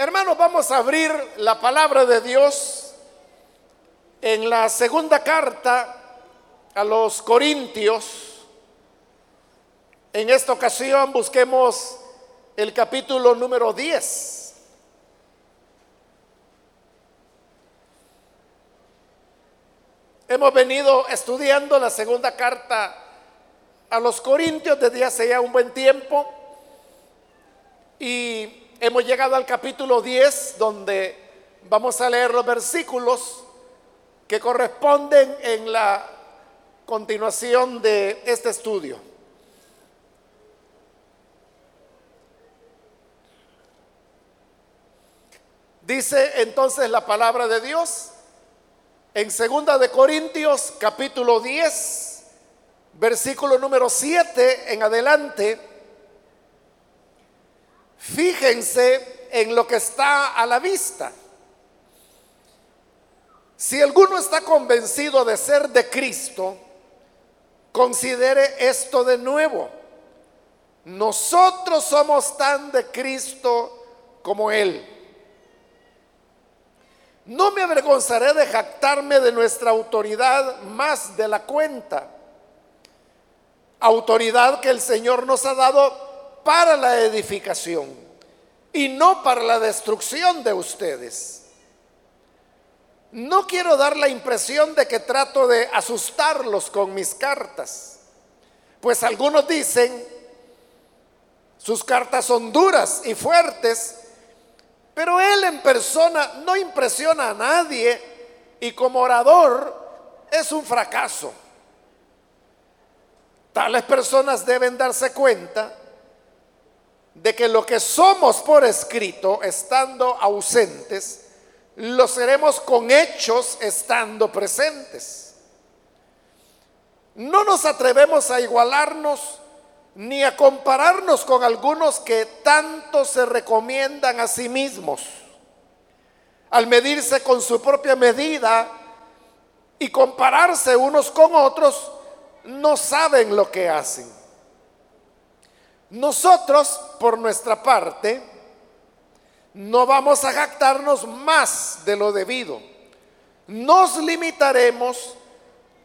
Hermanos, vamos a abrir la palabra de Dios en la segunda carta a los Corintios. En esta ocasión busquemos el capítulo número 10. Hemos venido estudiando la segunda carta a los Corintios desde hace ya un buen tiempo y hemos llegado al capítulo 10 donde vamos a leer los versículos que corresponden en la continuación de este estudio. Dice entonces la palabra de Dios en segunda de Corintios capítulo 10 versículo número 7 en adelante Fíjense en lo que está a la vista. Si alguno está convencido de ser de Cristo, considere esto de nuevo. Nosotros somos tan de Cristo como Él. No me avergonzaré de jactarme de nuestra autoridad más de la cuenta. Autoridad que el Señor nos ha dado para la edificación y no para la destrucción de ustedes. No quiero dar la impresión de que trato de asustarlos con mis cartas, pues algunos dicen, sus cartas son duras y fuertes, pero él en persona no impresiona a nadie y como orador es un fracaso. Tales personas deben darse cuenta de que lo que somos por escrito, estando ausentes, lo seremos con hechos estando presentes. No nos atrevemos a igualarnos ni a compararnos con algunos que tanto se recomiendan a sí mismos. Al medirse con su propia medida y compararse unos con otros, no saben lo que hacen. Nosotros, por nuestra parte, no vamos a jactarnos más de lo debido. Nos limitaremos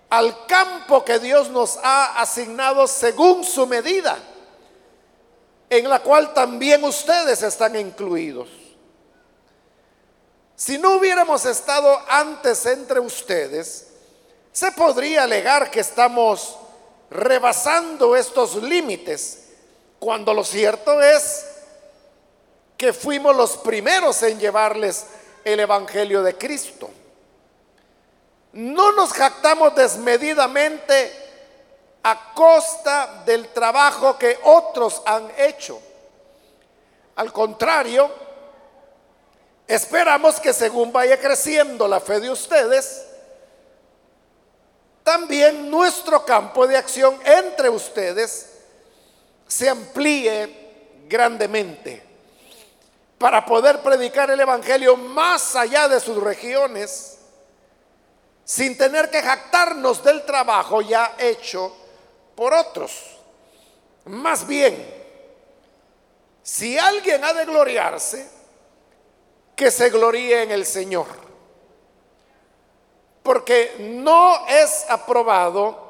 al campo que Dios nos ha asignado según su medida, en la cual también ustedes están incluidos. Si no hubiéramos estado antes entre ustedes, se podría alegar que estamos rebasando estos límites cuando lo cierto es que fuimos los primeros en llevarles el Evangelio de Cristo. No nos jactamos desmedidamente a costa del trabajo que otros han hecho. Al contrario, esperamos que según vaya creciendo la fe de ustedes, también nuestro campo de acción entre ustedes se amplíe grandemente para poder predicar el Evangelio más allá de sus regiones, sin tener que jactarnos del trabajo ya hecho por otros. Más bien, si alguien ha de gloriarse, que se gloríe en el Señor. Porque no es aprobado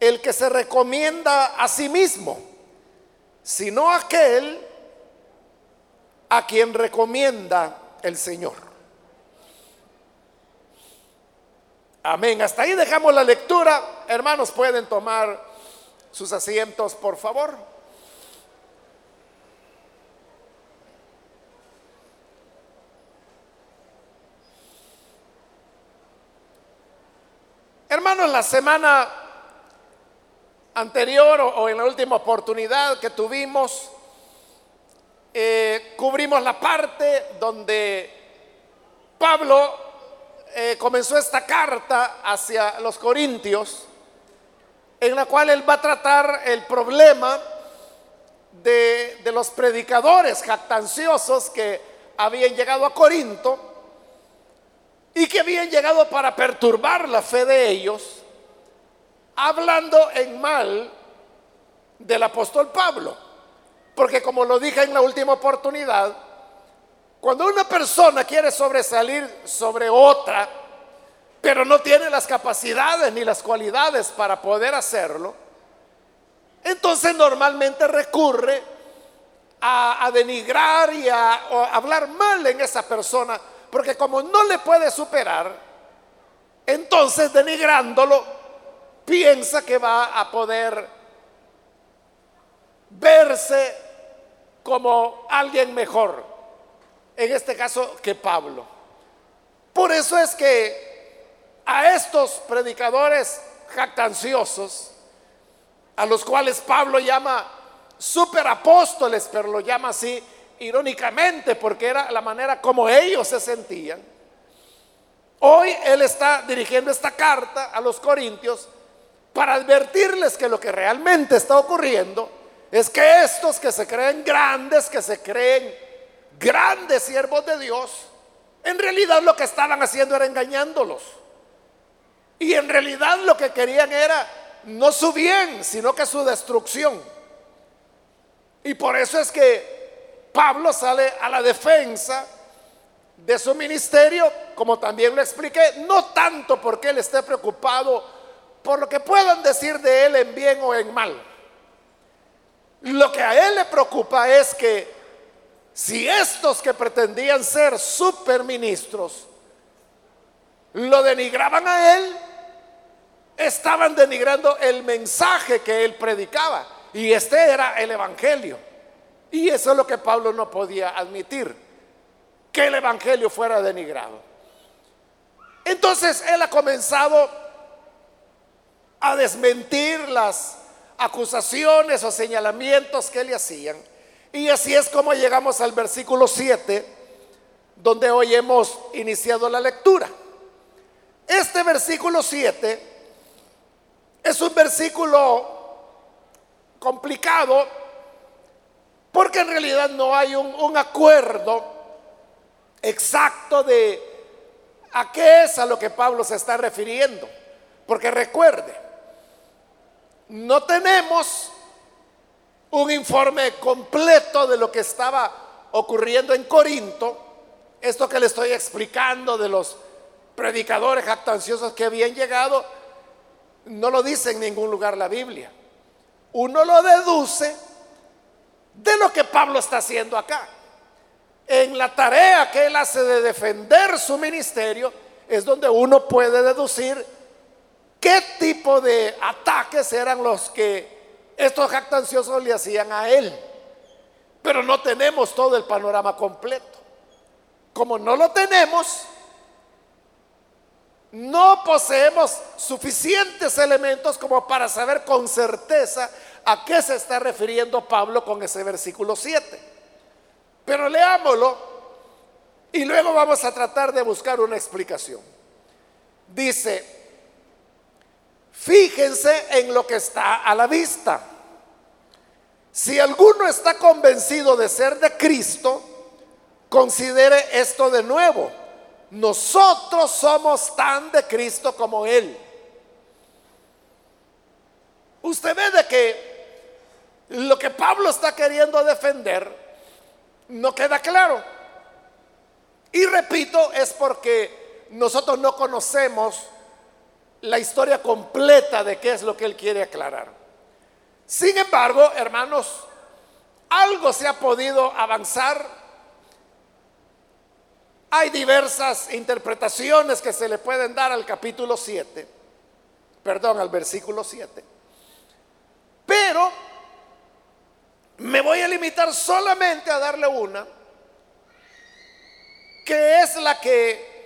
el que se recomienda a sí mismo, sino aquel a quien recomienda el Señor. Amén. Hasta ahí dejamos la lectura. Hermanos, pueden tomar sus asientos, por favor. Hermanos, la semana anterior o, en la última oportunidad que tuvimos, eh, cubrimos la parte donde Pablo eh, comenzó esta carta hacia los corintios, en la cual él va a tratar el problema de, de los predicadores jactanciosos que habían llegado a Corinto y que habían llegado para perturbar la fe de ellos hablando en mal del apóstol Pablo. Porque como lo dije en la última oportunidad, Cuando una persona quiere sobresalir sobre otra, pero no tiene las capacidades ni las cualidades para poder hacerlo, entonces normalmente recurre a, denigrar y a, hablar mal en esa persona, porque como no le puede superar, entonces denigrándolo, piensa que va a poder verse como alguien mejor, en este caso que Pablo. Por eso es que a estos predicadores jactanciosos, a los cuales Pablo llama superapóstoles, pero lo llama así irónicamente porque era la manera como ellos se sentían. Hoy él está dirigiendo esta carta a los corintios para advertirles que lo que realmente está ocurriendo es que estos que se creen grandes, que se creen grandes siervos de Dios, en realidad lo que estaban haciendo era engañándolos. Y en realidad lo que querían era no su bien, sino que su destrucción. Y por eso es que Pablo sale a la defensa de su ministerio, como también lo expliqué, no tanto porque él esté preocupado por lo que puedan decir de él en bien o en mal. Lo que a él le preocupa es que si estos que pretendían ser superministros lo denigraban a él, estaban denigrando el mensaje que él predicaba. Y este era el Evangelio. Y eso es lo que Pablo no podía admitir, que el Evangelio fuera denigrado. Entonces él ha comenzado a desmentir las acusaciones o señalamientos que le hacían. Y así es como llegamos al versículo 7, donde hoy hemos iniciado la lectura. Este versículo 7 es un versículo complicado porque en realidad no hay un, un acuerdo exacto de a qué es a lo que Pablo se está refiriendo. Porque recuerde, no tenemos un informe completo de lo que estaba ocurriendo en Corinto. Esto que le estoy explicando de los predicadores jactanciosos que habían llegado, no lo dice en ningún lugar la Biblia. Uno lo deduce de lo que Pablo está haciendo acá. En la tarea que él hace de defender su ministerio es donde uno puede deducir qué tipo de ataques eran los que estos jactanciosos le hacían a él. Pero no tenemos todo el panorama completo. Como no lo tenemos, no poseemos suficientes elementos como para saber con certeza a qué se está refiriendo Pablo con ese versículo 7. Pero leámoslo y luego vamos a tratar de buscar una explicación. Dice, fíjense en lo que está a la vista. Si alguno está convencido de ser de Cristo, considere esto de nuevo nosotros somos tan de Cristo como Él. Usted ve de que lo que Pablo está queriendo defender no queda claro. Y repito, es porque nosotros no conocemos la historia completa de qué es lo que él quiere aclarar. Sin embargo, hermanos, algo se ha podido avanzar hay diversas interpretaciones que se le pueden dar al capítulo 7, perdón, al versículo 7. Pero me voy a limitar solamente a darle una, que es la que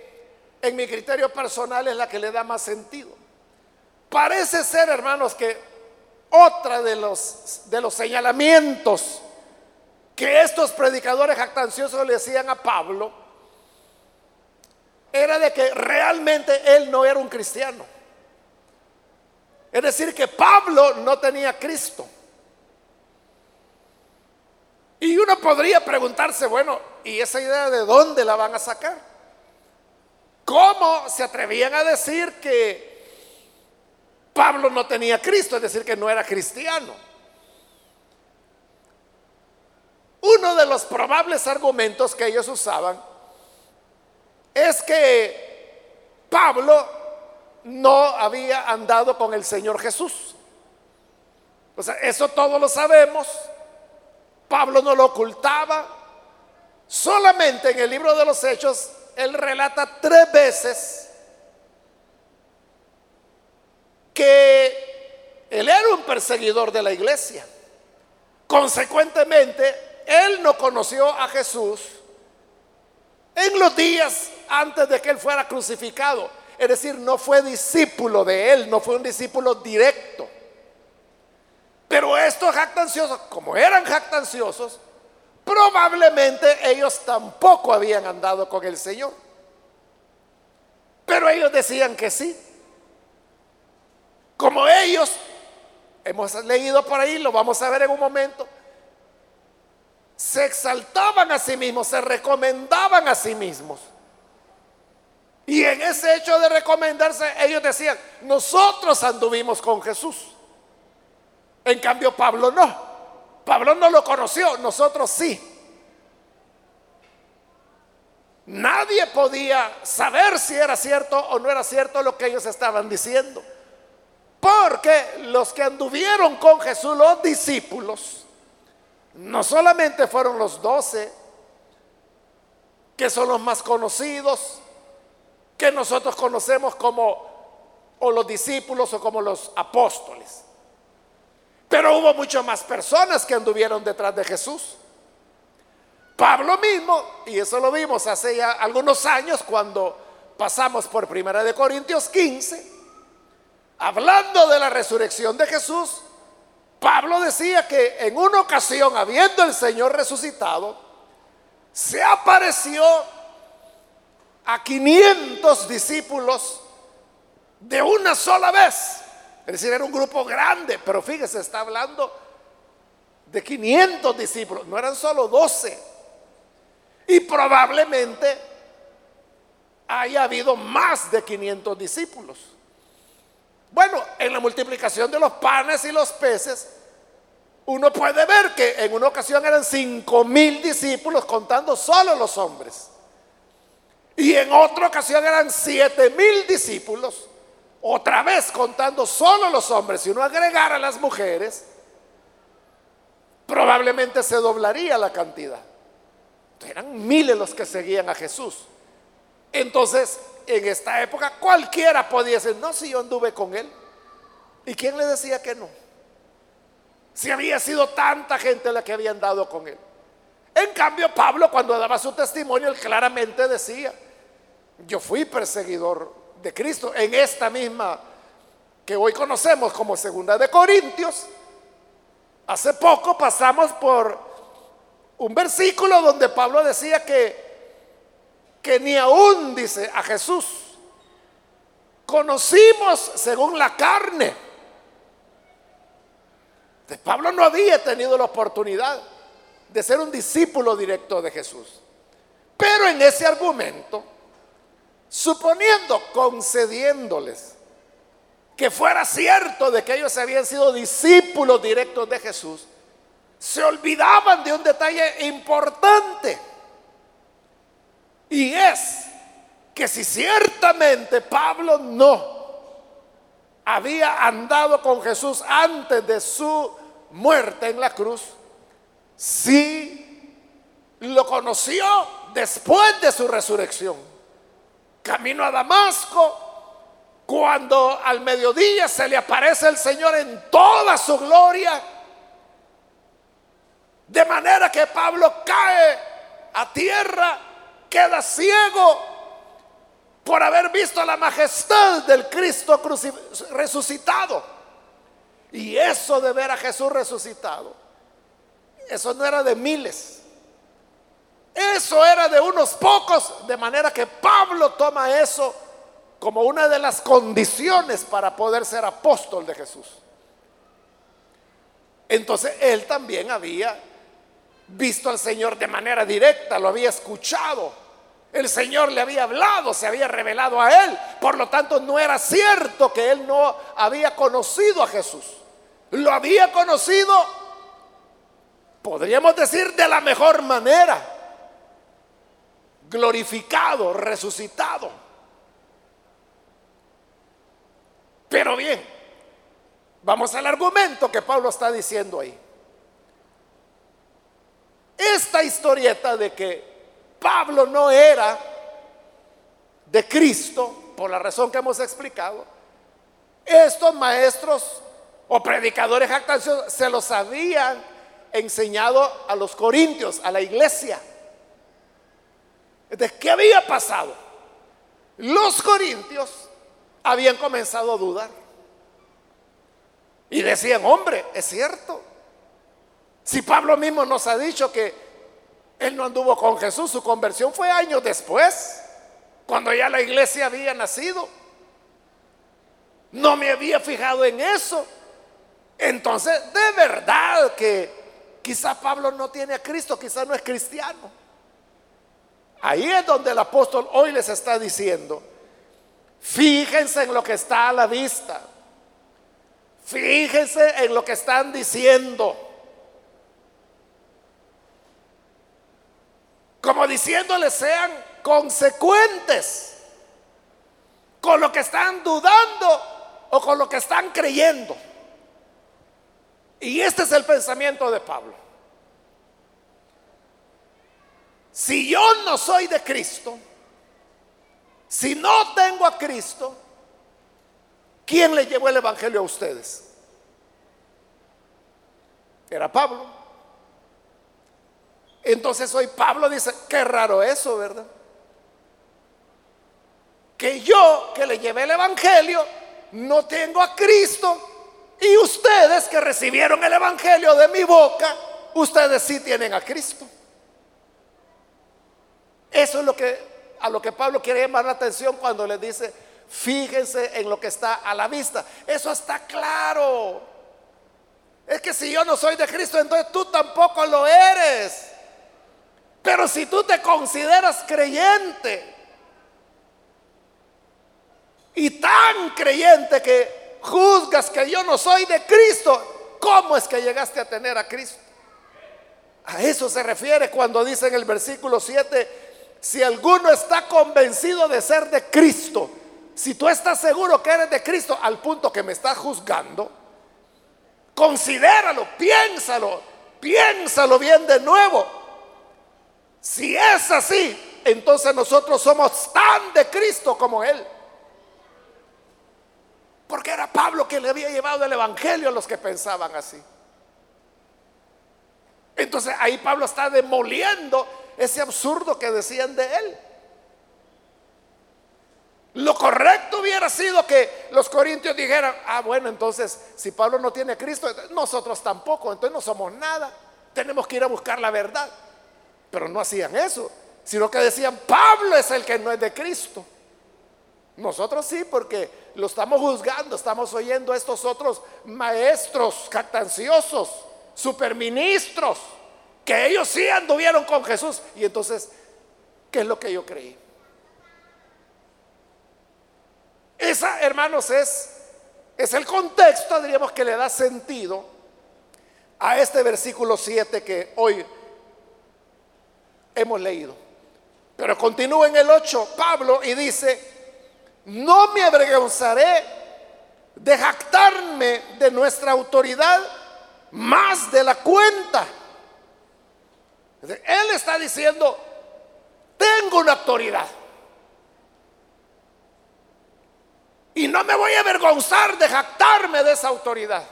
en mi criterio personal es la que le da más sentido. Parece ser, hermanos, que otra de los, de los señalamientos que estos predicadores jactanciosos le hacían a Pablo, era de que realmente él no era un cristiano. Es decir, que Pablo no tenía Cristo. Y uno podría preguntarse, bueno, ¿y esa idea de dónde la van a sacar? ¿Cómo se atrevían a decir que Pablo no tenía Cristo? Es decir, que no era cristiano. Uno de los probables argumentos que ellos usaban es que Pablo no había andado con el Señor Jesús. O sea, eso todos lo sabemos. Pablo no lo ocultaba. Solamente en el libro de los Hechos, él relata tres veces que él era un perseguidor de la iglesia. Consecuentemente, él no conoció a Jesús en los días antes de que él fuera crucificado. Es decir, no fue discípulo de él, no fue un discípulo directo. Pero estos jactanciosos, como eran jactanciosos, probablemente ellos tampoco habían andado con el Señor. Pero ellos decían que sí. Como ellos, hemos leído por ahí, lo vamos a ver en un momento, se exaltaban a sí mismos, se recomendaban a sí mismos. Y en ese hecho de recomendarse, ellos decían, nosotros anduvimos con Jesús. En cambio, Pablo no. Pablo no lo conoció, nosotros sí. Nadie podía saber si era cierto o no era cierto lo que ellos estaban diciendo. Porque los que anduvieron con Jesús, los discípulos, no solamente fueron los doce, que son los más conocidos, que nosotros conocemos como o los discípulos o como los apóstoles. Pero hubo muchas más personas que anduvieron detrás de Jesús. Pablo mismo, y eso lo vimos hace ya algunos años cuando pasamos por Primera de Corintios 15, hablando de la resurrección de Jesús, Pablo decía que en una ocasión, habiendo el Señor resucitado, se apareció a 500 discípulos de una sola vez. Es decir, era un grupo grande, pero fíjese, está hablando de 500 discípulos, no eran solo 12. Y probablemente haya habido más de 500 discípulos. Bueno, en la multiplicación de los panes y los peces, uno puede ver que en una ocasión eran cinco mil discípulos contando solo los hombres. Y en otra ocasión eran siete mil discípulos, otra vez contando solo los hombres. Si uno agregara las mujeres, probablemente se doblaría la cantidad. Eran miles los que seguían a Jesús. Entonces, en esta época cualquiera podía decir, no, si yo anduve con él. ¿Y quién le decía que no? Si había sido tanta gente la que había andado con él. En cambio, Pablo cuando daba su testimonio, él claramente decía, yo fui perseguidor de Cristo en esta misma que hoy conocemos como segunda de Corintios. Hace poco pasamos por un versículo donde Pablo decía que que ni aún, dice, a Jesús conocimos según la carne. De Pablo no había tenido la oportunidad de ser un discípulo directo de Jesús. Pero en ese argumento, suponiendo, concediéndoles que fuera cierto de que ellos habían sido discípulos directos de Jesús, se olvidaban de un detalle importante y es que si ciertamente Pablo no había andado con Jesús antes de su muerte en la cruz, sí lo conoció después de su resurrección. Camino a Damasco, cuando al mediodía se le aparece el Señor en toda su gloria, de manera que Pablo cae a tierra queda ciego por haber visto la majestad del Cristo resucitado. Y eso de ver a Jesús resucitado, eso no era de miles. Eso era de unos pocos, de manera que Pablo toma eso como una de las condiciones para poder ser apóstol de Jesús. Entonces él también había visto al Señor de manera directa, lo había escuchado. El Señor le había hablado, se había revelado a él. Por lo tanto, no era cierto que él no había conocido a Jesús. Lo había conocido podríamos decir de la mejor manera, glorificado, resucitado. Pero bien, vamos al argumento que Pablo está diciendo ahí. Esta historieta de que Pablo no era de Cristo, por la razón que hemos explicado, estos maestros o predicadores jactanciosos se los habían enseñado a los corintios, a la iglesia. ¿De qué había pasado? Los corintios habían comenzado a dudar. Y decían, hombre, es cierto. Si Pablo mismo nos ha dicho que él no anduvo con Jesús, su conversión fue años después, cuando ya la iglesia había nacido. No me había fijado en eso. Entonces, de verdad que quizá Pablo no tiene a Cristo, quizá no es cristiano. Ahí es donde el apóstol hoy les está diciendo, fíjense en lo que está a la vista, fíjense en lo que están diciendo. Como diciéndoles sean consecuentes con lo que están dudando o con lo que están creyendo. Y este es el pensamiento de Pablo. Si yo no soy de Cristo, si no tengo a Cristo, ¿quién le llevó el Evangelio a ustedes? Era Pablo. Entonces hoy Pablo dice, qué raro eso, ¿verdad? Que yo que le llevé el Evangelio, no tengo a Cristo y ustedes que recibieron el Evangelio de mi boca, ustedes sí tienen a Cristo. Eso es lo que a lo que Pablo quiere llamar la atención cuando le dice, fíjense en lo que está a la vista. Eso está claro. Es que si yo no soy de Cristo, entonces tú tampoco lo eres. Pero si tú te consideras creyente y tan creyente que juzgas que yo no soy de Cristo, ¿cómo es que llegaste a tener a Cristo? A eso se refiere cuando dice en el versículo 7, si alguno está convencido de ser de Cristo, si tú estás seguro que eres de Cristo al punto que me estás juzgando, considéralo, piénsalo, piénsalo bien de nuevo. Si es así, entonces nosotros somos tan de Cristo como Él. Porque era Pablo que le había llevado el Evangelio a los que pensaban así. Entonces ahí Pablo está demoliendo ese absurdo que decían de él. Lo correcto hubiera sido que los corintios dijeran, ah, bueno, entonces si Pablo no tiene Cristo, nosotros tampoco, entonces no somos nada, tenemos que ir a buscar la verdad. Pero no hacían eso, sino que decían, Pablo es el que no es de Cristo. Nosotros sí, porque lo estamos juzgando, estamos oyendo a estos otros maestros captanciosos, superministros, que ellos sí anduvieron con Jesús. Y entonces, ¿qué es lo que yo creí? Esa, hermanos, es, es el contexto, diríamos, que le da sentido a este versículo 7 que hoy hemos leído. Pero continúa en el 8 Pablo y dice, no me avergonzaré de jactarme de nuestra autoridad más de la cuenta. Él está diciendo, tengo una autoridad. Y no me voy a avergonzar de jactarme de esa autoridad.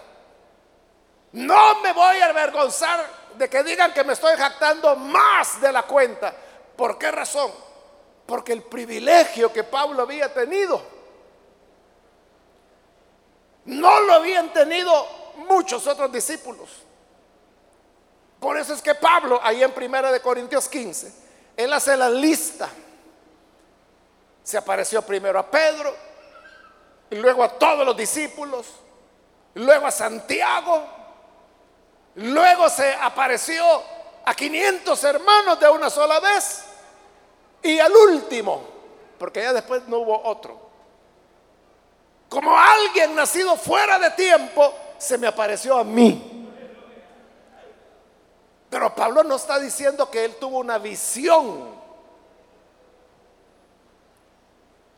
No me voy a avergonzar de que digan que me estoy jactando más de la cuenta. ¿Por qué razón? Porque el privilegio que Pablo había tenido no lo habían tenido muchos otros discípulos. Por eso es que Pablo, ahí en Primera de Corintios 15, él hace la lista. Se apareció primero a Pedro, y luego a todos los discípulos, luego a Santiago, luego se apareció a 500 hermanos de una sola vez. Y al último, porque ya después no hubo otro. Como alguien nacido fuera de tiempo, se me apareció a mí. Pero Pablo no está diciendo que él tuvo una visión.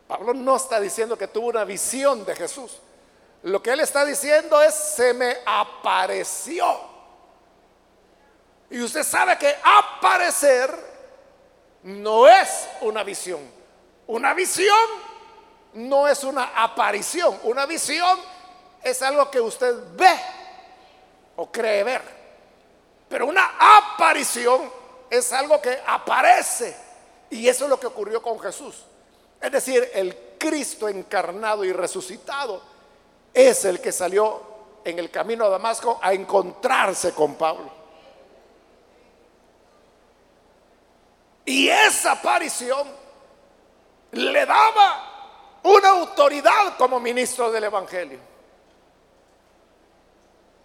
Pablo no está diciendo que tuvo una visión de Jesús. Lo que él está diciendo es, se me apareció. Y usted sabe que aparecer no es una visión. Una visión no es una aparición. Una visión es algo que usted ve o cree ver. Pero una aparición es algo que aparece. Y eso es lo que ocurrió con Jesús. Es decir, el Cristo encarnado y resucitado es el que salió en el camino a Damasco a encontrarse con Pablo. Y esa aparición le daba una autoridad como ministro del Evangelio,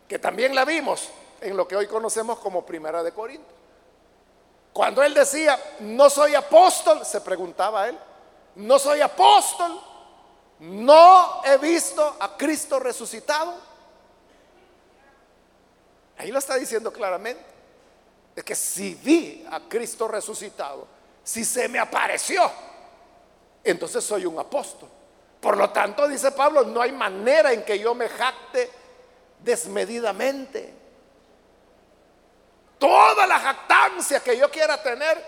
que también la vimos en lo que hoy conocemos como Primera de Corinto. Cuando él decía, no soy apóstol, se preguntaba él, no soy apóstol, no he visto a Cristo resucitado. Ahí lo está diciendo claramente. Es que si vi a Cristo resucitado, si se me apareció, entonces soy un apóstol. Por lo tanto, dice Pablo, no hay manera en que yo me jacte desmedidamente. Toda la jactancia que yo quiera tener,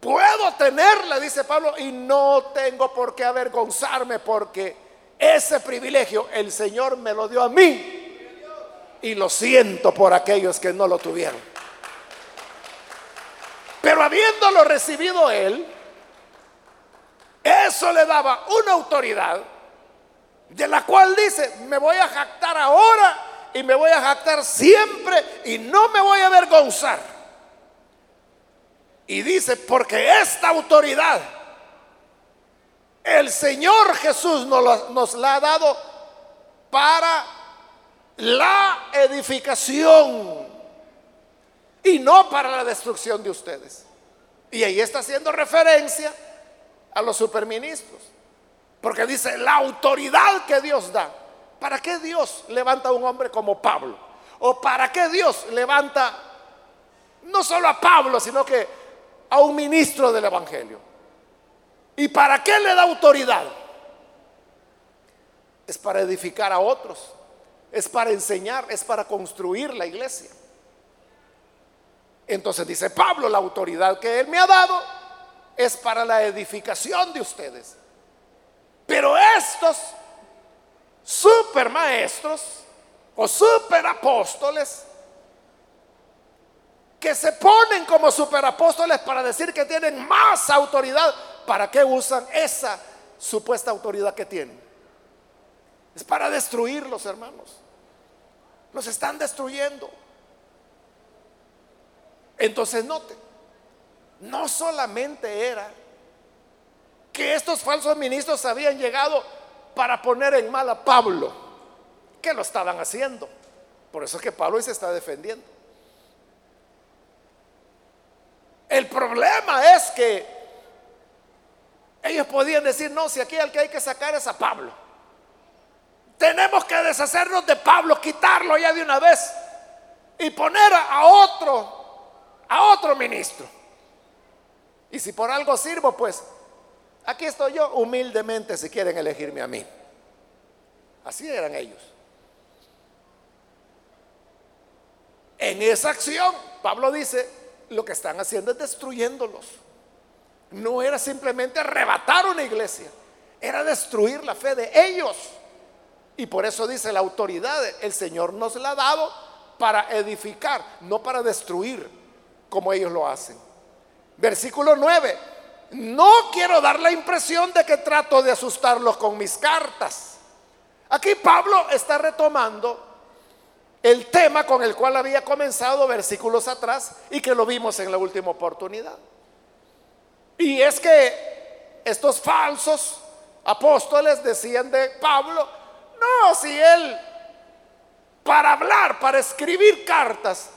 puedo tenerla, dice Pablo, y no tengo por qué avergonzarme porque ese privilegio el Señor me lo dio a mí. Y lo siento por aquellos que no lo tuvieron. Pero habiéndolo recibido él, eso le daba una autoridad de la cual dice, me voy a jactar ahora y me voy a jactar siempre y no me voy a avergonzar. Y dice, porque esta autoridad el Señor Jesús nos, nos la ha dado para la edificación y no para la destrucción de ustedes. Y ahí está haciendo referencia a los superministros. Porque dice la autoridad que Dios da. ¿Para qué Dios levanta a un hombre como Pablo? ¿O para qué Dios levanta no solo a Pablo, sino que a un ministro del Evangelio? ¿Y para qué le da autoridad? Es para edificar a otros, es para enseñar, es para construir la iglesia. Entonces dice Pablo, la autoridad que él me ha dado es para la edificación de ustedes. Pero estos super maestros o super apóstoles que se ponen como superapóstoles para decir que tienen más autoridad, ¿para qué usan esa supuesta autoridad que tienen? Es para destruirlos, hermanos. Los están destruyendo. Entonces noten, no solamente era que estos falsos ministros habían llegado para poner en mal a Pablo, que lo estaban haciendo. Por eso es que Pablo hoy se está defendiendo. El problema es que ellos podían decir, no, si aquí al que hay que sacar es a Pablo. Tenemos que deshacernos de Pablo, quitarlo ya de una vez y poner a otro, a otro ministro. Y si por algo sirvo, pues aquí estoy yo humildemente si quieren elegirme a mí. Así eran ellos. En esa acción, Pablo dice, lo que están haciendo es destruyéndolos. No era simplemente arrebatar una iglesia, era destruir la fe de ellos. Y por eso dice la autoridad, el Señor nos la ha dado para edificar, no para destruir como ellos lo hacen. Versículo 9. No quiero dar la impresión de que trato de asustarlos con mis cartas. Aquí Pablo está retomando el tema con el cual había comenzado versículos atrás y que lo vimos en la última oportunidad. Y es que estos falsos apóstoles decían de Pablo, no, si él para hablar, para escribir cartas,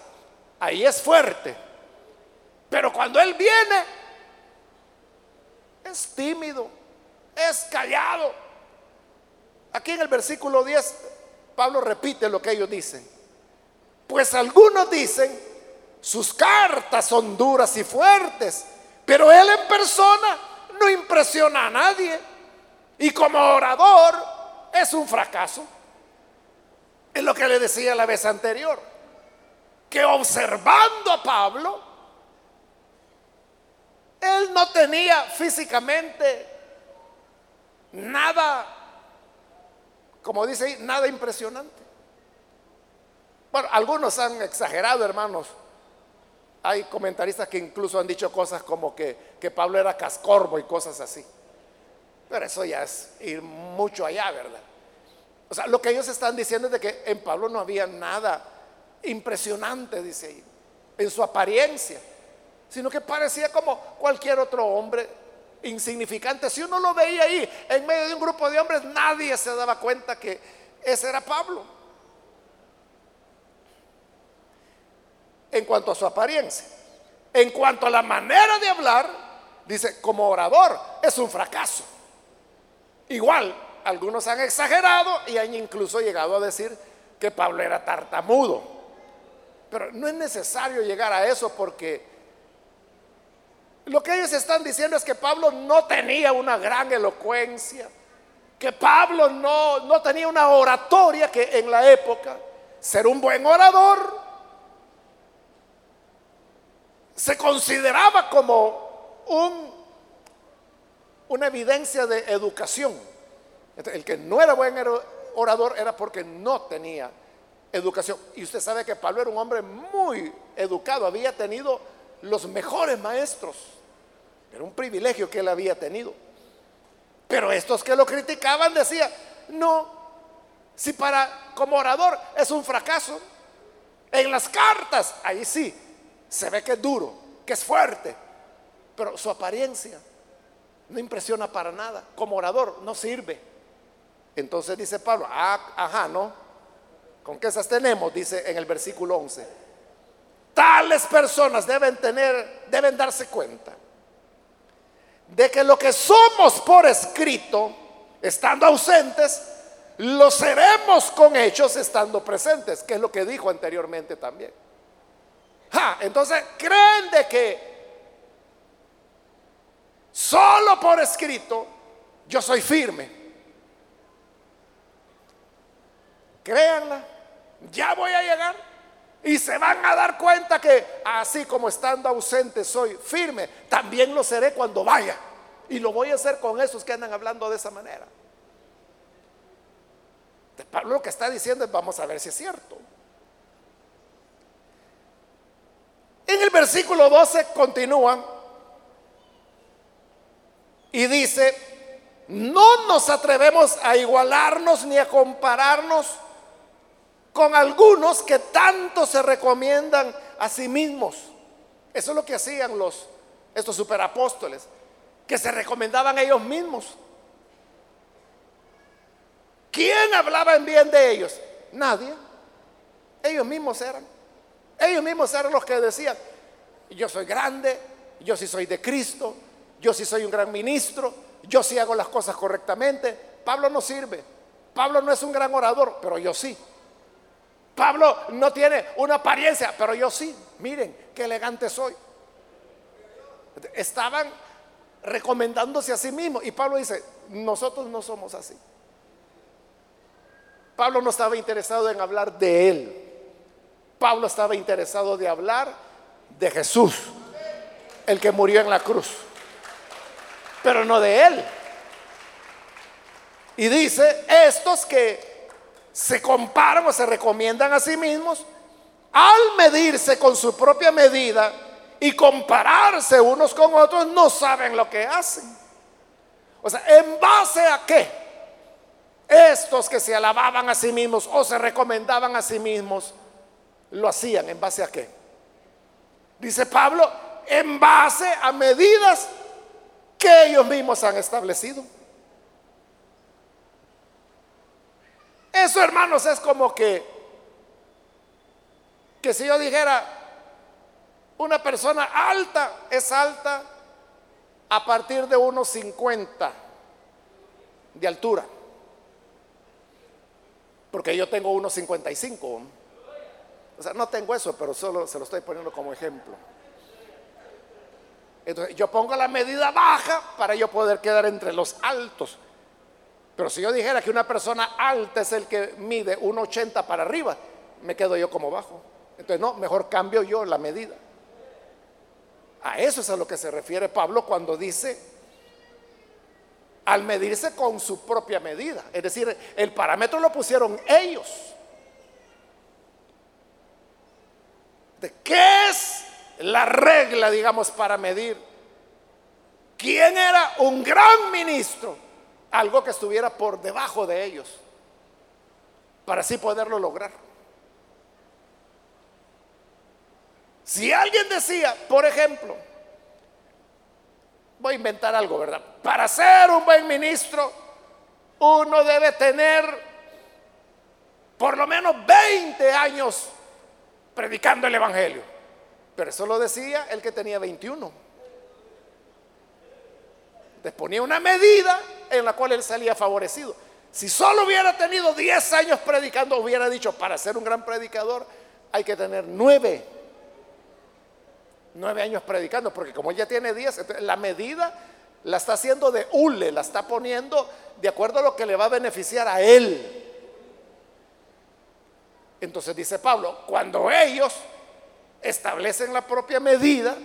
ahí es fuerte. Pero cuando Él viene, es tímido, es callado. Aquí en el versículo 10, Pablo repite lo que ellos dicen. Pues algunos dicen sus cartas son duras y fuertes, pero él en persona no impresiona a nadie. Y como orador es un fracaso. Es lo que le decía la vez anterior, que observando a Pablo, él no tenía físicamente nada, como dice ahí, nada impresionante. Bueno, algunos han exagerado, hermanos. Hay comentaristas que incluso han dicho cosas como que, que Pablo era cascorbo y cosas así. Pero eso ya es ir mucho allá, ¿verdad? O sea, lo que ellos están diciendo es de que en Pablo no había nada impresionante, dice ahí, en su apariencia, sino que parecía como cualquier otro hombre insignificante. Si uno lo veía ahí en medio de un grupo de hombres, nadie se daba cuenta que ese era Pablo. En cuanto a su apariencia, en cuanto a la manera de hablar, dice, como orador, es un fracaso. Igual, algunos han exagerado y han incluso llegado a decir que Pablo era tartamudo. Pero no es necesario llegar a eso porque lo que ellos están diciendo es que Pablo no tenía una gran elocuencia, que Pablo no, no tenía una oratoria que en la época ser un buen orador se consideraba como un una evidencia de educación. El que no era buen orador era porque no tenía educación. Y usted sabe que Pablo era un hombre muy educado, había tenido los mejores maestros. Era un privilegio que él había tenido. Pero estos que lo criticaban decían, no, si para como orador es un fracaso, en las cartas, ahí sí, se ve que es duro, que es fuerte, pero su apariencia no impresiona para nada. Como orador no sirve. Entonces dice Pablo, ah, ajá, ¿no? ¿Con qué esas tenemos? Dice en el versículo 11. Tales personas deben tener, deben darse cuenta de que lo que somos por escrito, estando ausentes, lo seremos con hechos estando presentes, que es lo que dijo anteriormente también. entonces, ¿creen de que Solo por escrito yo soy firme. Créanla, ya voy a llegar. Y se van a dar cuenta que así como estando ausente soy firme, también lo seré cuando vaya. Y lo voy a hacer con esos que andan hablando de esa manera. Pablo lo que está diciendo es vamos a ver si es cierto. En el versículo 12 continúan y dice, no nos atrevemos a igualarnos ni a compararnos con algunos que tanto se recomiendan a sí mismos. Eso es lo que hacían los estos superapóstoles, que se recomendaban ellos mismos. ¿Quién hablaba en bien de ellos? Nadie. Ellos mismos eran. Ellos mismos eran los que decían, yo soy grande, yo sí soy de Cristo, yo sí soy un gran ministro, yo sí hago las cosas correctamente. Pablo no sirve. Pablo no es un gran orador, pero yo sí. Pablo no tiene una apariencia, pero yo sí. Miren qué elegante soy. Estaban recomendándose a sí mismos. Y Pablo dice, nosotros no somos así. Pablo no estaba interesado en hablar de él. Pablo estaba interesado de hablar de Jesús, el que murió en la cruz pero no de Él. Y dice, estos que se comparan o se recomiendan a sí mismos, al medirse con su propia medida y compararse unos con otros, no saben lo que hacen. O sea, ¿en base a qué? Estos que se alababan a sí mismos o se recomendaban a sí mismos, lo hacían en base a qué? Dice Pablo, en base a medidas que ellos mismos han establecido. Eso, hermanos, es como que, que si yo dijera, una persona alta es alta a partir de unos 50 de altura. Porque yo tengo unos 55. O sea, no tengo eso, pero solo se lo estoy poniendo como ejemplo. Entonces, yo pongo la medida baja para yo poder quedar entre los altos. Pero si yo dijera que una persona alta es el que mide 1,80 para arriba, me quedo yo como bajo. Entonces, no, mejor cambio yo la medida. A eso es a lo que se refiere Pablo cuando dice, al medirse con su propia medida. Es decir, el parámetro lo pusieron ellos. ¿De qué es la regla, digamos, para medir? ¿Quién era un gran ministro? Algo que estuviera por debajo de ellos, para así poderlo lograr. Si alguien decía, por ejemplo, voy a inventar algo, ¿verdad? Para ser un buen ministro, uno debe tener por lo menos 20 años predicando el Evangelio. Pero eso lo decía el que tenía 21. Les ponía una medida en la cual él salía favorecido. Si solo hubiera tenido 10 años predicando, hubiera dicho, para ser un gran predicador hay que tener 9. 9 años predicando, porque como ya tiene 10, la medida la está haciendo de hule, la está poniendo de acuerdo a lo que le va a beneficiar a él. Entonces dice Pablo, cuando ellos establecen la propia medida,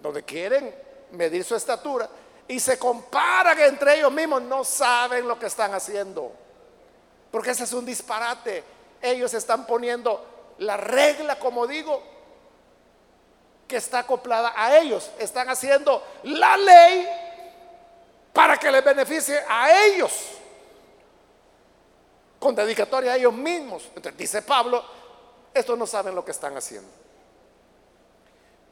donde quieren medir su estatura, y se comparan entre ellos mismos, no saben lo que están haciendo. Porque ese es un disparate. Ellos están poniendo la regla, como digo, que está acoplada a ellos. Están haciendo la ley para que les beneficie a ellos. Con dedicatoria a ellos mismos. Entonces dice Pablo, estos no saben lo que están haciendo.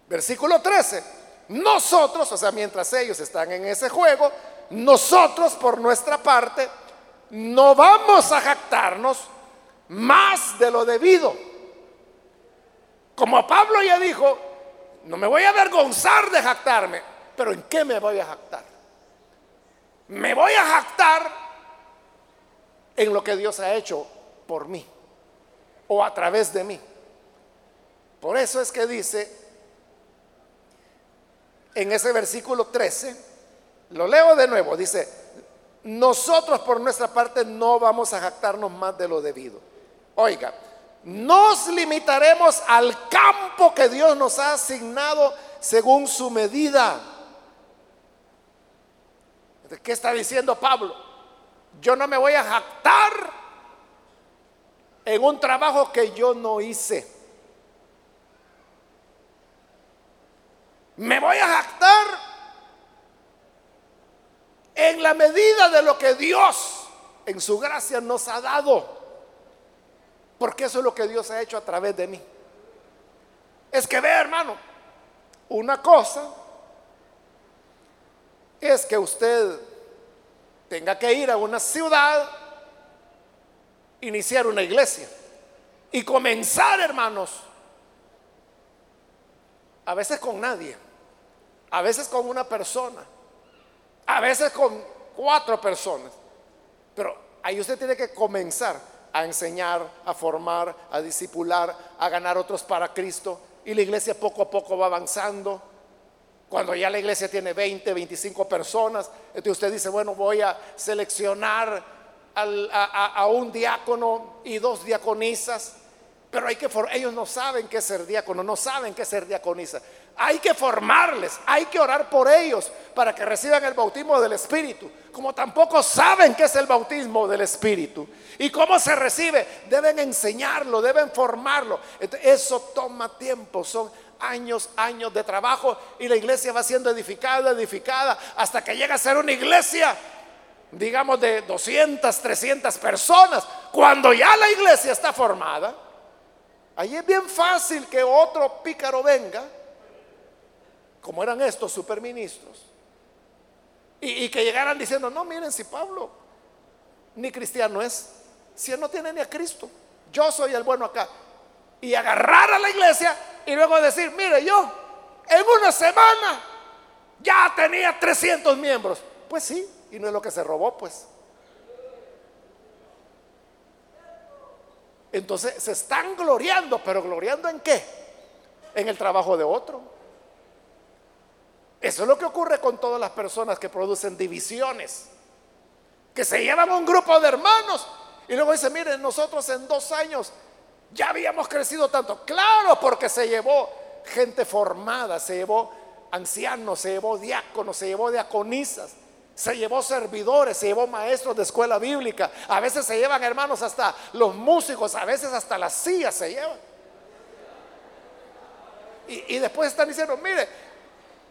Versículo 13. Nosotros, o sea, mientras ellos están en ese juego, nosotros por nuestra parte no vamos a jactarnos más de lo debido. Como Pablo ya dijo, no me voy a avergonzar de jactarme, pero ¿en qué me voy a jactar? Me voy a jactar en lo que Dios ha hecho por mí o a través de mí. Por eso es que dice en ese versículo 13, lo leo de nuevo, dice, nosotros por nuestra parte no vamos a jactarnos más de lo debido. Oiga, nos limitaremos al campo que Dios nos ha asignado según su medida. ¿Qué está diciendo Pablo? Yo no me voy a jactar en un trabajo que yo no hice. Me voy a jactar en la medida de lo que Dios en su gracia nos ha dado. Porque eso es lo que Dios ha hecho a través de mí. Es que ve, hermano, una cosa es que usted tenga que ir a una ciudad, iniciar una iglesia y comenzar, hermanos, a veces con nadie a veces con una persona, a veces con cuatro personas. Pero ahí usted tiene que comenzar a enseñar, a formar, a discipular, a ganar otros para Cristo. Y la iglesia poco a poco va avanzando. Cuando ya la iglesia tiene 20, 25 personas, entonces usted dice, bueno, voy a seleccionar a, un diácono y dos diaconisas. Pero hay que ellos no saben qué es ser diácono, no saben qué es ser diaconisa. Hay que formarles, hay que orar por ellos para que reciban el bautismo del Espíritu. Como tampoco saben qué es el bautismo del Espíritu y cómo se recibe, deben enseñarlo, deben formarlo. Eso toma tiempo, son años, años de trabajo y la iglesia va siendo edificada, edificada, hasta que llega a ser una iglesia digamos de 200, 300 personas, cuando ya la iglesia está formada, Ahí es bien fácil que otro pícaro venga, como eran estos superministros, y, y que llegaran diciendo, no, miren, si Pablo ni cristiano es, si él no tiene ni a Cristo, yo soy el bueno acá. Y agarrar a la iglesia y luego decir, mire, yo en una semana ya tenía 300 miembros. Pues sí, y no es lo que se robó, pues. Entonces se están gloriando, pero gloriando en qué? En el trabajo de otro. Eso es lo que ocurre con todas las personas que producen divisiones, que se llevan un grupo de hermanos y luego dicen, miren, nosotros en dos años ya habíamos crecido tanto. Claro, porque se llevó gente formada, se llevó ancianos, se llevó diáconos, se llevó diaconisas, se llevó servidores, se llevó maestros de escuela bíblica. A veces se llevan hermanos hasta los músicos, a veces hasta las sillas se llevan. Y, y después están diciendo, mire,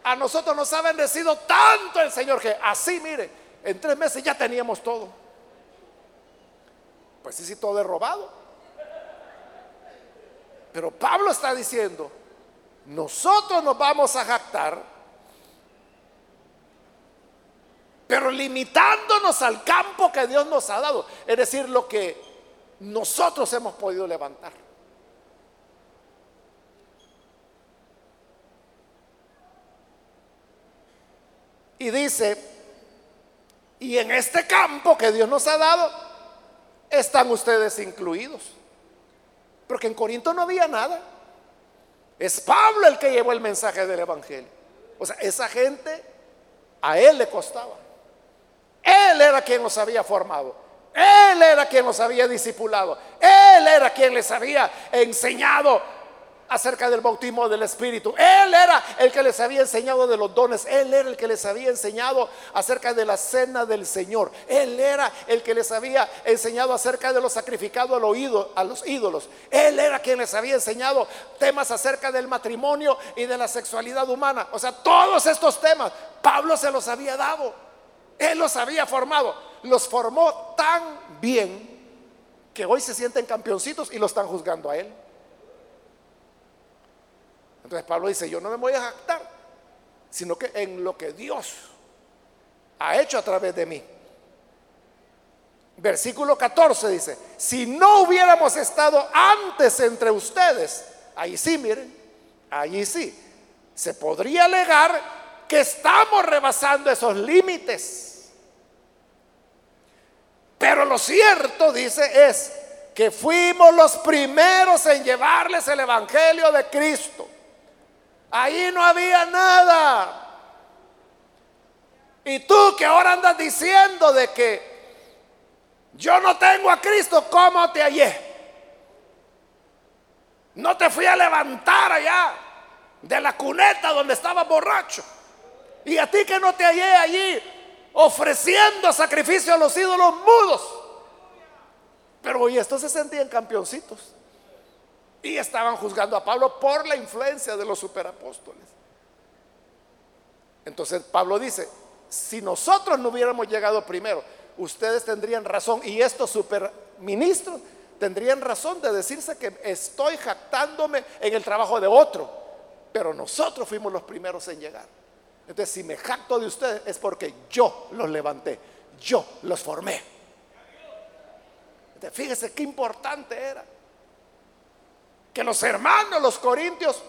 a nosotros nos ha bendecido tanto el Señor que así, mire, en tres meses ya teníamos todo. Pues sí, sí, todo es robado. Pero Pablo está diciendo, nosotros nos vamos a jactar, pero limitándonos al campo que Dios nos ha dado, es decir, lo que nosotros hemos podido levantar. Y dice, y en este campo que Dios nos ha dado, están ustedes incluidos. Porque en Corinto no había nada. Es Pablo el que llevó el mensaje del Evangelio. O sea, esa gente a él le costaba. Él era quien los había formado. Él era quien los había discipulado. Él era quien les había enseñado acerca del bautismo del Espíritu. Él era el que les había enseñado de los dones. Él era el que les había enseñado acerca de la cena del Señor. Él era el que les había enseñado acerca de lo sacrificado a los ídolos. Él era quien les había enseñado temas acerca del matrimonio y de la sexualidad humana. O sea, todos estos temas Pablo se los había dado. Él los había formado. Los formó tan bien que hoy se sienten campeoncitos y lo están juzgando a él. Entonces Pablo dice, yo no me voy a jactar, sino que en lo que Dios ha hecho a través de mí. Versículo 14 dice, si no hubiéramos estado antes entre ustedes, ahí sí, miren, ahí sí, se podría alegar que estamos rebasando esos límites. Pero lo cierto, dice, es que fuimos los primeros en llevarles el Evangelio de Cristo. Ahí no había nada. Y tú que ahora andas diciendo de que yo no tengo a Cristo, ¿cómo te hallé? No te fui a levantar allá de la cuneta donde estaba borracho. Y a ti que no te hallé allí ofreciendo sacrificio a los ídolos mudos. Pero hoy estos se sentían campeoncitos. Y estaban juzgando a Pablo por la influencia de los superapóstoles. Entonces Pablo dice, si nosotros no hubiéramos llegado primero, ustedes tendrían razón y estos superministros tendrían razón de decirse que estoy jactándome en el trabajo de otro, pero nosotros fuimos los primeros en llegar. Entonces, si me jacto de ustedes es porque yo los levanté, yo los formé. Fíjese qué importante era que los hermanos, los corintios,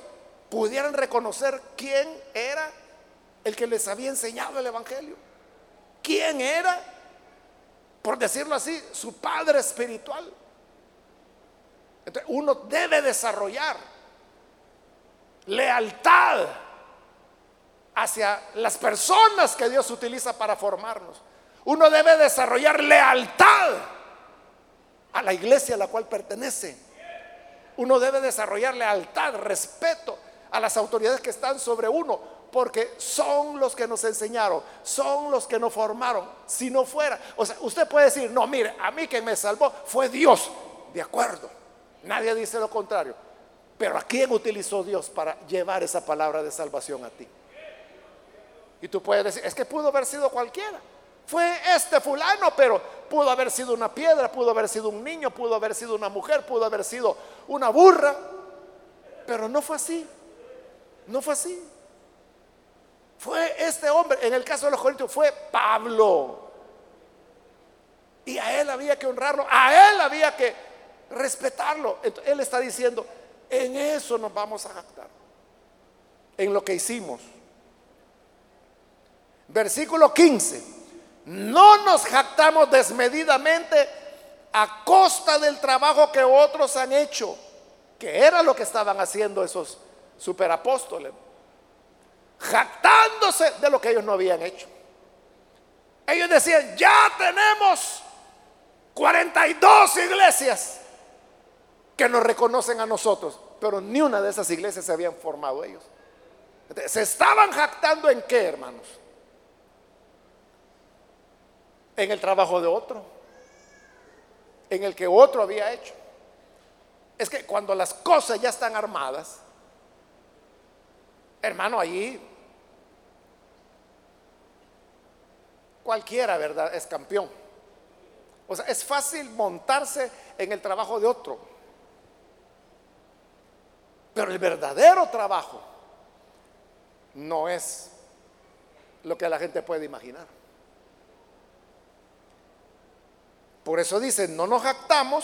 pudieran reconocer quién era el que les había enseñado el Evangelio. ¿Quién era, por decirlo así, su padre espiritual? Entonces, uno debe desarrollar lealtad hacia las personas que Dios utiliza para formarnos. Uno debe desarrollar lealtad a la iglesia a la cual pertenece. Uno debe desarrollar lealtad, respeto a las autoridades que están sobre uno, porque son los que nos enseñaron, son los que nos formaron. Si no fuera, o sea, usted puede decir, no, mire, a mí quien me salvó fue Dios, de acuerdo. Nadie dice lo contrario. Pero ¿a quién utilizó Dios para llevar esa palabra de salvación a ti? Y tú puedes decir, es que pudo haber sido cualquiera. Fue este fulano, pero pudo haber sido una piedra, pudo haber sido un niño, pudo haber sido una mujer, pudo haber sido una burra. Pero no fue así. No fue así. Fue este hombre, en el caso de los Corintios, fue Pablo. Y a él había que honrarlo, a él había que respetarlo. él está diciendo, en eso nos vamos a jactar. En lo que hicimos. Versículo 15 no nos jactamos desmedidamente a costa del trabajo que otros han hecho, que era lo que estaban haciendo esos superapóstoles, jactándose de lo que ellos no habían hecho. Ellos decían, ya tenemos 42 iglesias que nos reconocen a nosotros, pero ni una de esas iglesias se habían formado ellos. Se estaban jactando en qué, hermanos? En el trabajo de otro, en el que otro había hecho. Es que cuando las cosas ya están armadas, hermano, allí cualquiera, ¿verdad? Es campeón. O sea, es fácil montarse en el trabajo de otro. Pero el verdadero trabajo no es lo que la gente puede imaginar. Por eso dice, no nos jactamos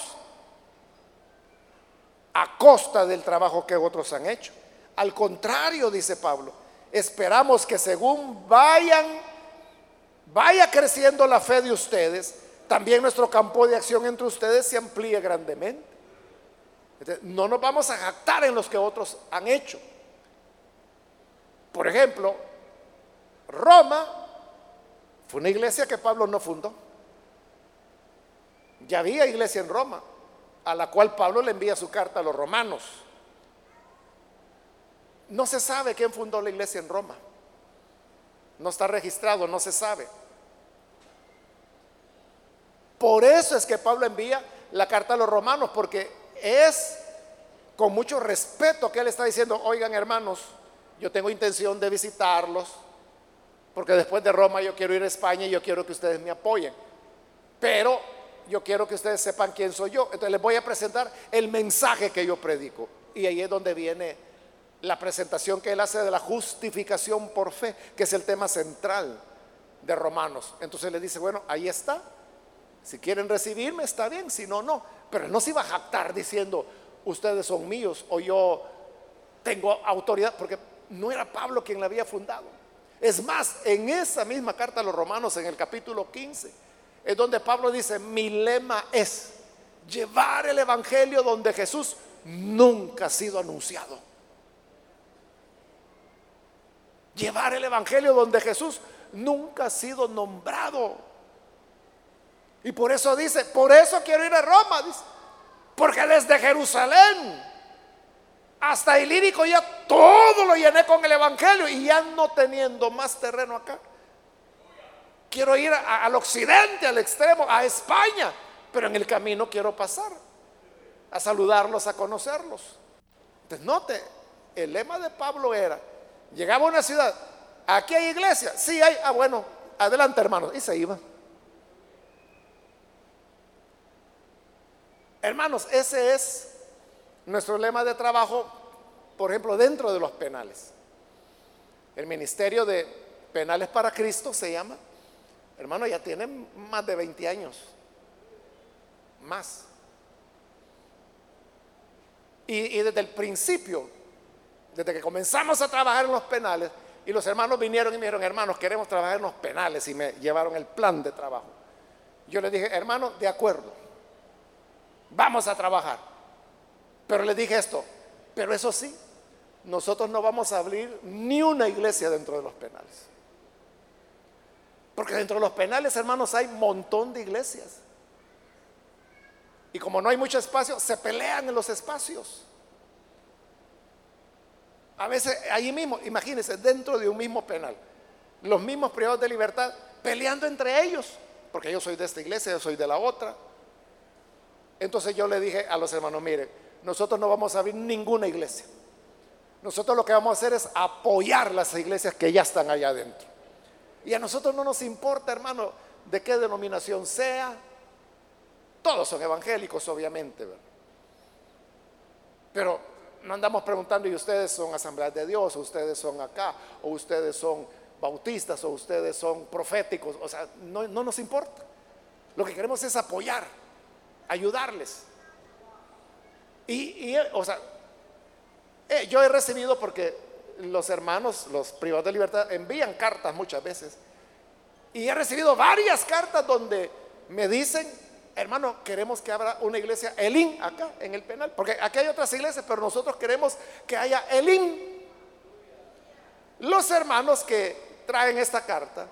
a costa del trabajo que otros han hecho. Al contrario, dice Pablo, esperamos que según vayan, vaya creciendo la fe de ustedes, también nuestro campo de acción entre ustedes se amplíe grandemente. No nos vamos a jactar en los que otros han hecho. Por ejemplo, Roma fue una iglesia que Pablo no fundó. Ya había iglesia en Roma, a la cual Pablo le envía su carta a los romanos. No se sabe quién fundó la iglesia en Roma. No está registrado, no se sabe. Por eso es que Pablo envía la carta a los romanos, porque es con mucho respeto que él está diciendo, oigan hermanos, yo tengo intención de visitarlos, porque después de Roma yo quiero ir a España y yo quiero que ustedes me apoyen. Pero yo quiero que ustedes sepan quién soy yo. Entonces les voy a presentar el mensaje que yo predico. Y ahí es donde viene la presentación que él hace de la justificación por fe, que es el tema central de Romanos. Entonces le dice, bueno, ahí está. Si quieren recibirme, está bien, si no, no. Pero no se iba a jactar diciendo, ustedes son míos o yo tengo autoridad, porque no era Pablo quien la había fundado. Es más, en esa misma carta a los romanos, en el capítulo 15, es donde Pablo dice, mi lema es llevar el Evangelio donde Jesús nunca ha sido anunciado. Llevar el Evangelio donde Jesús nunca ha sido nombrado. Y por eso dice, por eso quiero ir a Roma, dice. Porque desde Jerusalén hasta Ilírico ya todo lo llené con el Evangelio y ya no teniendo más terreno acá. Quiero ir al occidente, al extremo, a España, pero en el camino quiero pasar a saludarlos, a conocerlos. Entonces, note, el lema de Pablo era, llegaba a una ciudad, aquí hay iglesia, sí hay, ah bueno, adelante hermanos, y se iba. Hermanos, ese es nuestro lema de trabajo, por ejemplo, dentro de los penales. El Ministerio de Penales para Cristo se llama. Hermano, ya tiene más de 20 años. Más. Y, y, desde el principio, desde que comenzamos a trabajar en los penales, y los hermanos vinieron y me dijeron, hermanos, queremos trabajar en los penales, y me llevaron el plan de trabajo. Yo les dije, hermano, de acuerdo vamos a trabajar. Pero le dije esto, pero eso sí, nosotros no vamos a abrir ni una iglesia dentro de los penales. Porque dentro de los penales, hermanos, hay montón de iglesias. Y como no hay mucho espacio, se pelean en los espacios. A veces ahí mismo, imagínense, dentro de un mismo penal, los mismos privados de libertad peleando entre ellos, porque yo soy de esta iglesia, yo soy de la otra. Entonces yo le dije a los hermanos, miren, nosotros no vamos a abrir ninguna iglesia. Nosotros lo que vamos a hacer es apoyar las iglesias que ya están allá adentro. Y a nosotros no nos importa, hermano, de qué denominación sea. Todos son evangélicos, obviamente. Pero no andamos preguntando, ¿y ustedes son asambleas de Dios? ¿O ustedes son acá? ¿O ustedes son bautistas? ¿O ustedes son proféticos? O sea, no, no nos importa. Lo que queremos es apoyar ayudarles. Y, o sea, eh, yo he recibido porque los hermanos, los privados de libertad, envían cartas muchas veces. Y he recibido varias cartas donde me dicen, hermano, queremos que abra una iglesia Elín acá en el penal, porque aquí hay otras iglesias, pero nosotros queremos que haya Elín. Los hermanos que traen esta carta,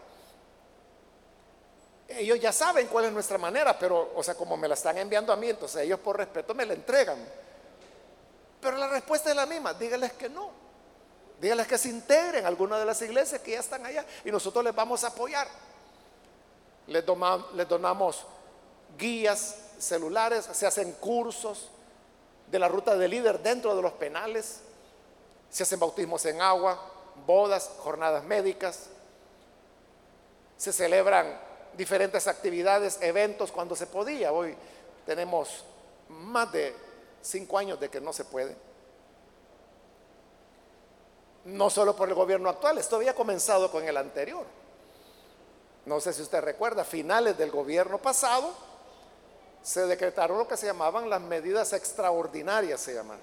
ellos ya saben cuál es nuestra manera, pero, o sea, como me la están enviando a mí, entonces ellos por respeto me la entregan. Pero la respuesta es la misma, díganles que no. Díganles que se integren a alguna de las iglesias que ya están allá y nosotros les vamos a apoyar. Les, les donamos guías celulares, se hacen cursos de la ruta de líder dentro de los penales, se hacen bautismos en agua, bodas, jornadas médicas, se celebran diferentes actividades, eventos cuando se podía. Hoy tenemos más de cinco años de que no se puede. No solo por el gobierno actual, esto había comenzado con el anterior. No sé si usted recuerda, finales del gobierno pasado se decretaron lo que se llamaban las medidas extraordinarias, se llaman.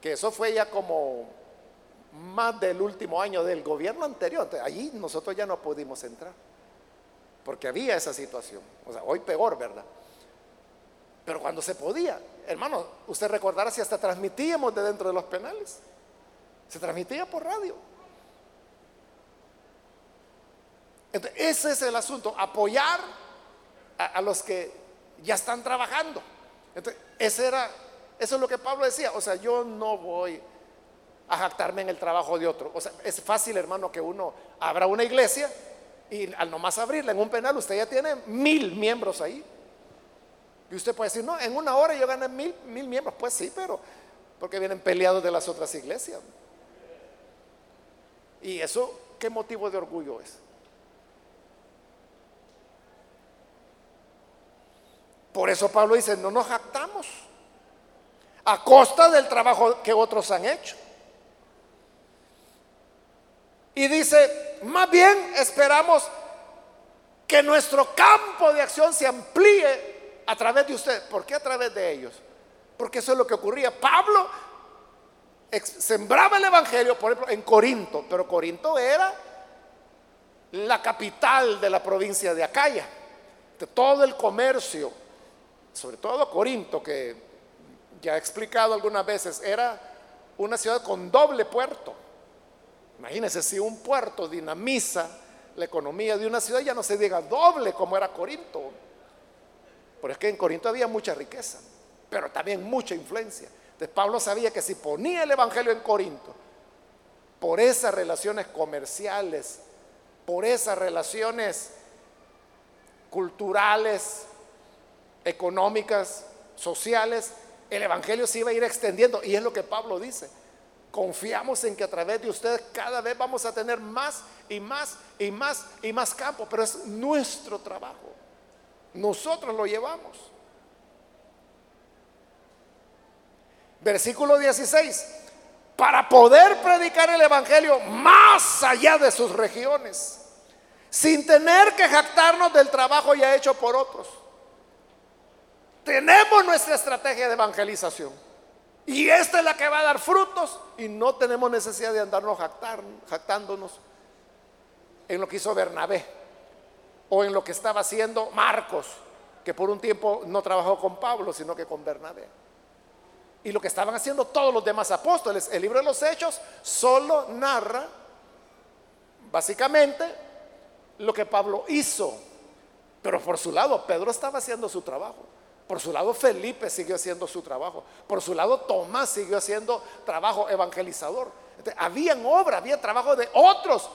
Que eso fue ya como más del último año del gobierno anterior. Allí nosotros ya no pudimos entrar, porque había esa situación. O sea, hoy peor, ¿verdad? Pero cuando se podía, hermano, usted recordará si hasta transmitíamos de dentro de los penales. Se transmitía por radio. Entonces, ese es el asunto, apoyar a, los que ya están trabajando. Entonces, era, eso es lo que Pablo decía. O sea, yo no voy a jactarme en el trabajo de otro. O sea, es fácil, hermano, que uno abra una iglesia y al nomás abrirla en un penal, usted ya tiene mil miembros ahí. Y usted puede decir, no, en una hora yo gané mil, mil miembros. Pues sí, pero porque vienen peleados de las otras iglesias. ¿Y eso qué motivo de orgullo es? Por eso Pablo dice, no nos jactamos a costa del trabajo que otros han hecho. Y dice, más bien esperamos que nuestro campo de acción se amplíe a través de usted. ¿Por qué a través de ellos? Porque eso es lo que ocurría. Pablo sembraba el Evangelio, por ejemplo, en Corinto, pero Corinto era la capital de la provincia de Acaya. De todo el comercio, sobre todo Corinto, que ya he explicado algunas veces, era una ciudad con doble puerto. Imagínense si un puerto dinamiza la economía de una ciudad, ya no se diga doble como era Corinto. Pero es que en Corinto había mucha riqueza, pero también mucha influencia. Entonces Pablo sabía que si ponía el Evangelio en Corinto, por esas relaciones comerciales, por esas relaciones culturales, económicas, sociales, el Evangelio se iba a ir extendiendo. Y es lo que Pablo dice. Confiamos en que a través de ustedes cada vez vamos a tener más y más y más y más campo, pero es nuestro trabajo. Nosotros lo llevamos. Versículo 16. Para poder predicar el Evangelio más allá de sus regiones, sin tener que jactarnos del trabajo ya hecho por otros. Tenemos nuestra estrategia de evangelización. Y esta es la que va a dar frutos y no tenemos necesidad de andarnos jactándonos en lo que hizo Bernabé o en lo que estaba haciendo Marcos, que por un tiempo no trabajó con Pablo, sino que con Bernabé y lo que estaban haciendo todos los demás apóstoles. El libro de los Hechos solo narra básicamente lo que Pablo hizo, pero por su lado Pedro estaba haciendo su trabajo. Por su lado Felipe siguió haciendo su trabajo. Por su lado Tomás siguió haciendo trabajo evangelizador. habían obra, había trabajo de otros.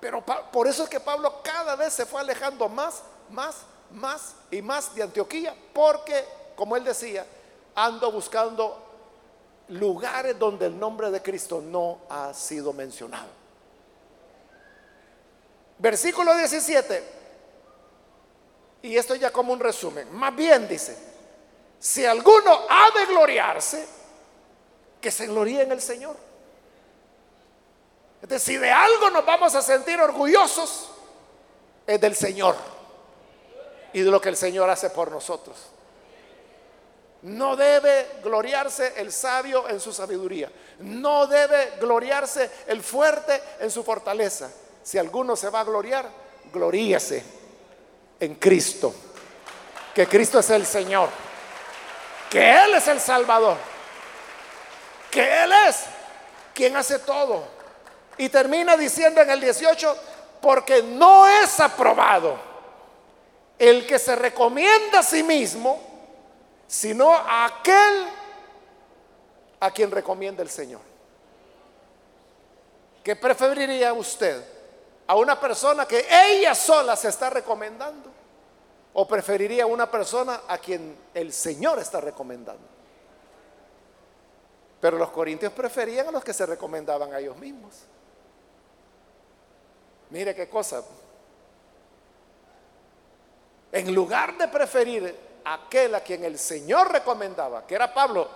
Pero por eso es que Pablo cada vez se fue alejando más, más, más y más de Antioquía. Porque, como él decía, ando buscando lugares donde el nombre de Cristo no ha sido mencionado. Versículo 17. Y esto ya como un resumen. Más bien dice, si alguno ha de gloriarse, que se gloríe en el Señor. Es decir, si de algo nos vamos a sentir orgullosos, es del Señor y de lo que el Señor hace por nosotros. No debe gloriarse el sabio en su sabiduría. No debe gloriarse el fuerte en su fortaleza. Si alguno se va a gloriar, gloríase en Cristo. que Cristo es el Señor, que Él es el Salvador, que Él es quien hace todo. Y termina diciendo en el 18, porque no es aprobado el que se recomienda a sí mismo, sino a aquel a quien recomienda el Señor. ¿Qué preferiría usted? ¿A una persona que ella sola se está recomendando? ¿O preferiría una persona a quien el Señor está recomendando? Pero los corintios preferían a los que se recomendaban a ellos mismos. Mire qué cosa. En lugar de preferir aquel a quien el Señor recomendaba, que era Pablo,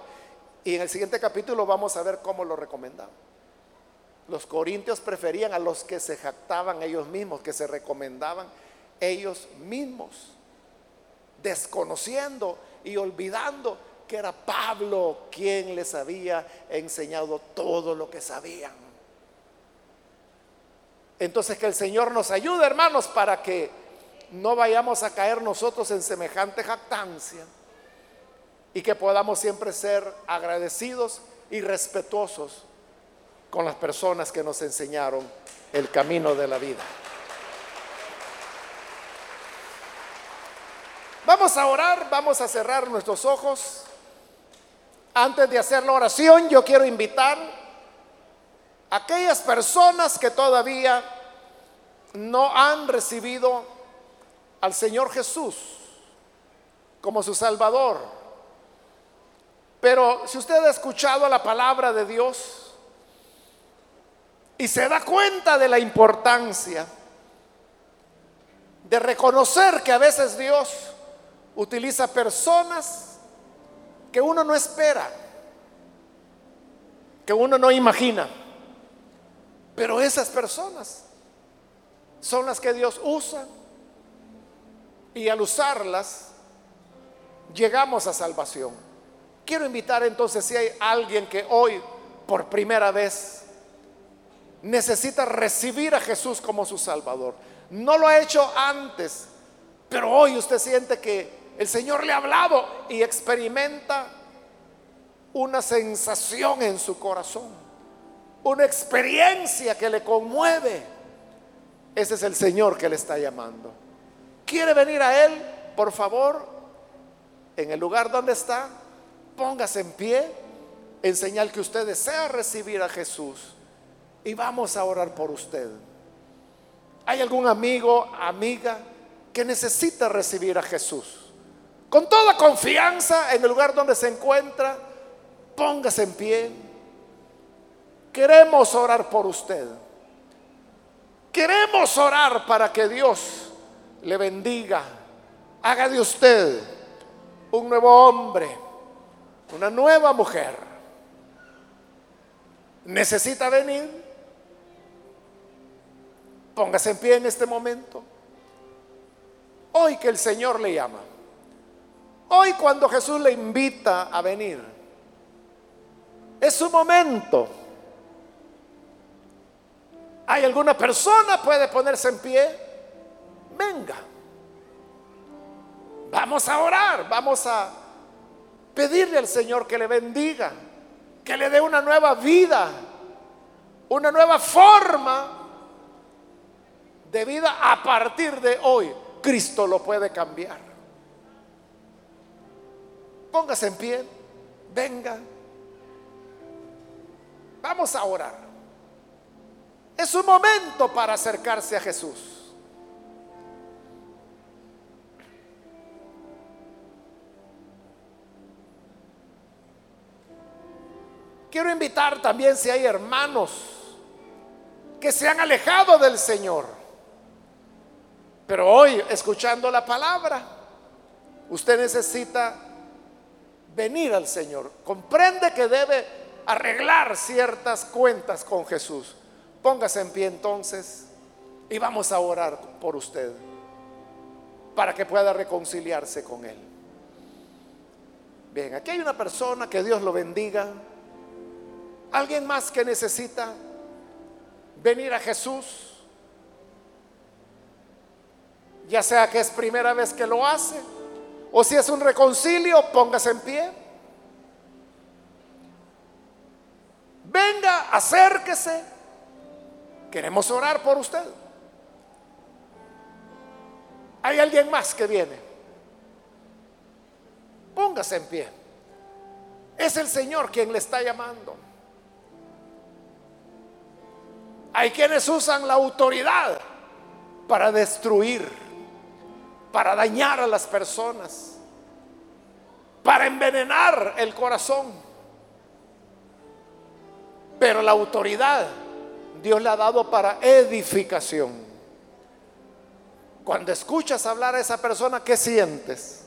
y en el siguiente capítulo vamos a ver cómo lo recomendaba. Los corintios preferían a los que se jactaban ellos mismos, que se recomendaban ellos mismos, desconociendo y olvidando que era Pablo quien les había enseñado todo lo que sabían. Entonces que el Señor nos ayude, hermanos, para que no vayamos a caer nosotros en semejante jactancia y que podamos siempre ser agradecidos y respetuosos con las personas que nos enseñaron el camino de la vida. Vamos a orar, vamos a cerrar nuestros ojos. Antes de hacer la oración, yo quiero invitar a aquellas personas que todavía no han recibido al Señor Jesús como su Salvador. Pero si usted ha escuchado la palabra de Dios, y se da cuenta de la importancia de reconocer que a veces Dios utiliza personas que uno no espera, que uno no imagina. Pero esas personas son las que Dios usa y al usarlas llegamos a salvación. Quiero invitar entonces si hay alguien que hoy por primera vez necesita recibir a Jesús como su Salvador. No lo ha hecho antes, pero hoy usted siente que el Señor le ha hablado y experimenta una sensación en su corazón, una experiencia que le conmueve. Ese es el Señor que le está llamando. ¿Quiere venir a Él? Por favor, en el lugar donde está, póngase en pie en señal que usted desea recibir a Jesús y vamos a orar por usted. ¿Hay algún amigo, amiga que necesita recibir a Jesús? Con toda confianza en el lugar donde se encuentra, póngase en pie. Queremos orar por usted. Queremos orar para que Dios le bendiga. Haga de usted un nuevo hombre, una nueva mujer. ¿Necesita venir? Póngase en pie en este momento. Hoy que el Señor le llama. Hoy cuando Jesús le invita a venir. Es su momento. ¿Hay alguna persona puede ponerse en pie? Venga. Vamos a orar, vamos a pedirle al Señor que le bendiga, que le dé una nueva vida, una nueva forma de vida a partir de hoy, Cristo lo puede cambiar. Póngase en pie, venga. Vamos a orar. Es un momento para acercarse a Jesús. Quiero invitar también si hay hermanos que se han alejado del Señor pero hoy, escuchando la palabra, usted necesita venir al Señor. Comprende que debe arreglar ciertas cuentas con Jesús. Póngase en pie entonces y vamos a orar por usted para que pueda reconciliarse con Él. Bien, aquí hay una persona que Dios lo bendiga. Alguien más que necesita venir a Jesús ya sea que es primera vez que lo hace O si es un reconcilio, póngase en pie. Venga, acérquese. Queremos orar por usted. Hay alguien más que viene. Póngase en pie. Es el Señor quien le está llamando. Hay quienes usan la autoridad para destruir, para dañar a las personas, para envenenar el corazón. Pero la autoridad Dios le ha dado para edificación. Cuando escuchas hablar a esa persona, ¿qué sientes?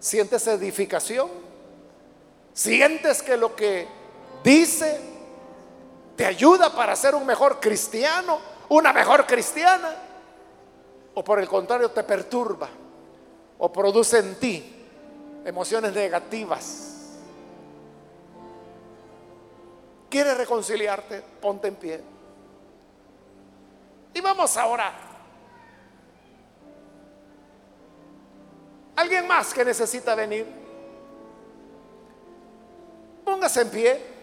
¿Sientes edificación? ¿Sientes que lo que dice te ayuda para ser un mejor cristiano, una mejor cristiana, o por el contrario te perturba o produce en ti emociones negativas. ¿Quieres reconciliarte? Ponte en pie. Y vamos a orar. ¿Alguien más que necesita venir? Póngase en pie.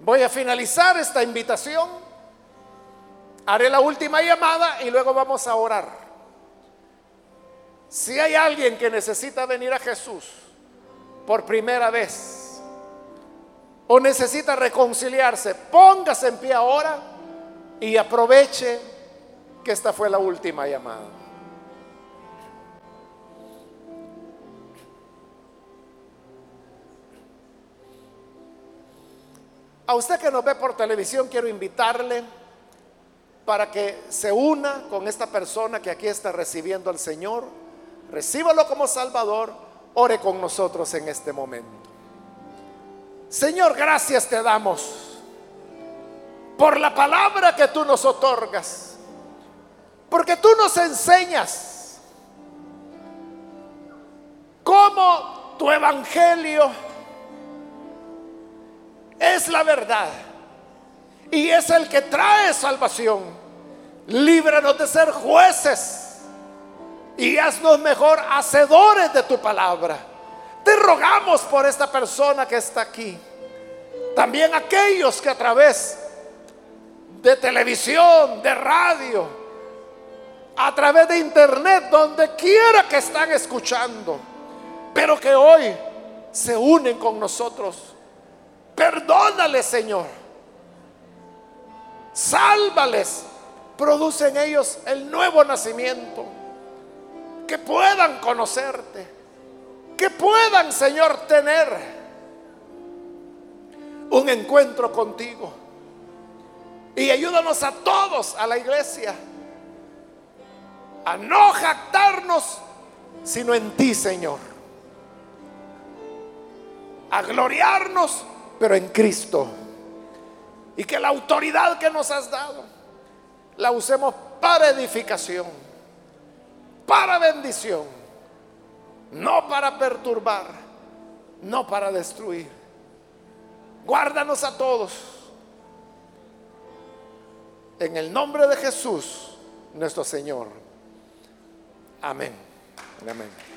Voy a finalizar esta invitación. Haré la última llamada y luego vamos a orar. Si hay alguien que necesita venir a Jesús por primera vez o necesita reconciliarse, póngase en pie ahora y aproveche que esta fue la última llamada. A usted que nos ve por televisión, quiero invitarle para que se una con esta persona que aquí está recibiendo al Señor. Recíbalo como Salvador. Ore con nosotros en este momento. Señor, gracias te damos por la palabra que tú nos otorgas. Porque tú nos enseñas cómo tu evangelio es la verdad y es el que trae salvación. Líbranos de ser jueces y haznos mejor hacedores de tu palabra. Te rogamos por esta persona que está aquí. También aquellos que a través de televisión, de radio, a través de internet, donde quiera que están escuchando, pero que hoy se unen con nosotros Perdónales, Señor. Sálvales. Produce en ellos el nuevo nacimiento. Que puedan conocerte. Que puedan, Señor, tener un encuentro contigo. Y ayúdanos a todos, a la iglesia, a no jactarnos, sino en ti, Señor. A gloriarnos pero en Cristo. Y que la autoridad que nos has dado la usemos para edificación, para bendición, no para perturbar, no para destruir. Guárdanos a todos. En el nombre de Jesús, nuestro Señor. Amén. Amén.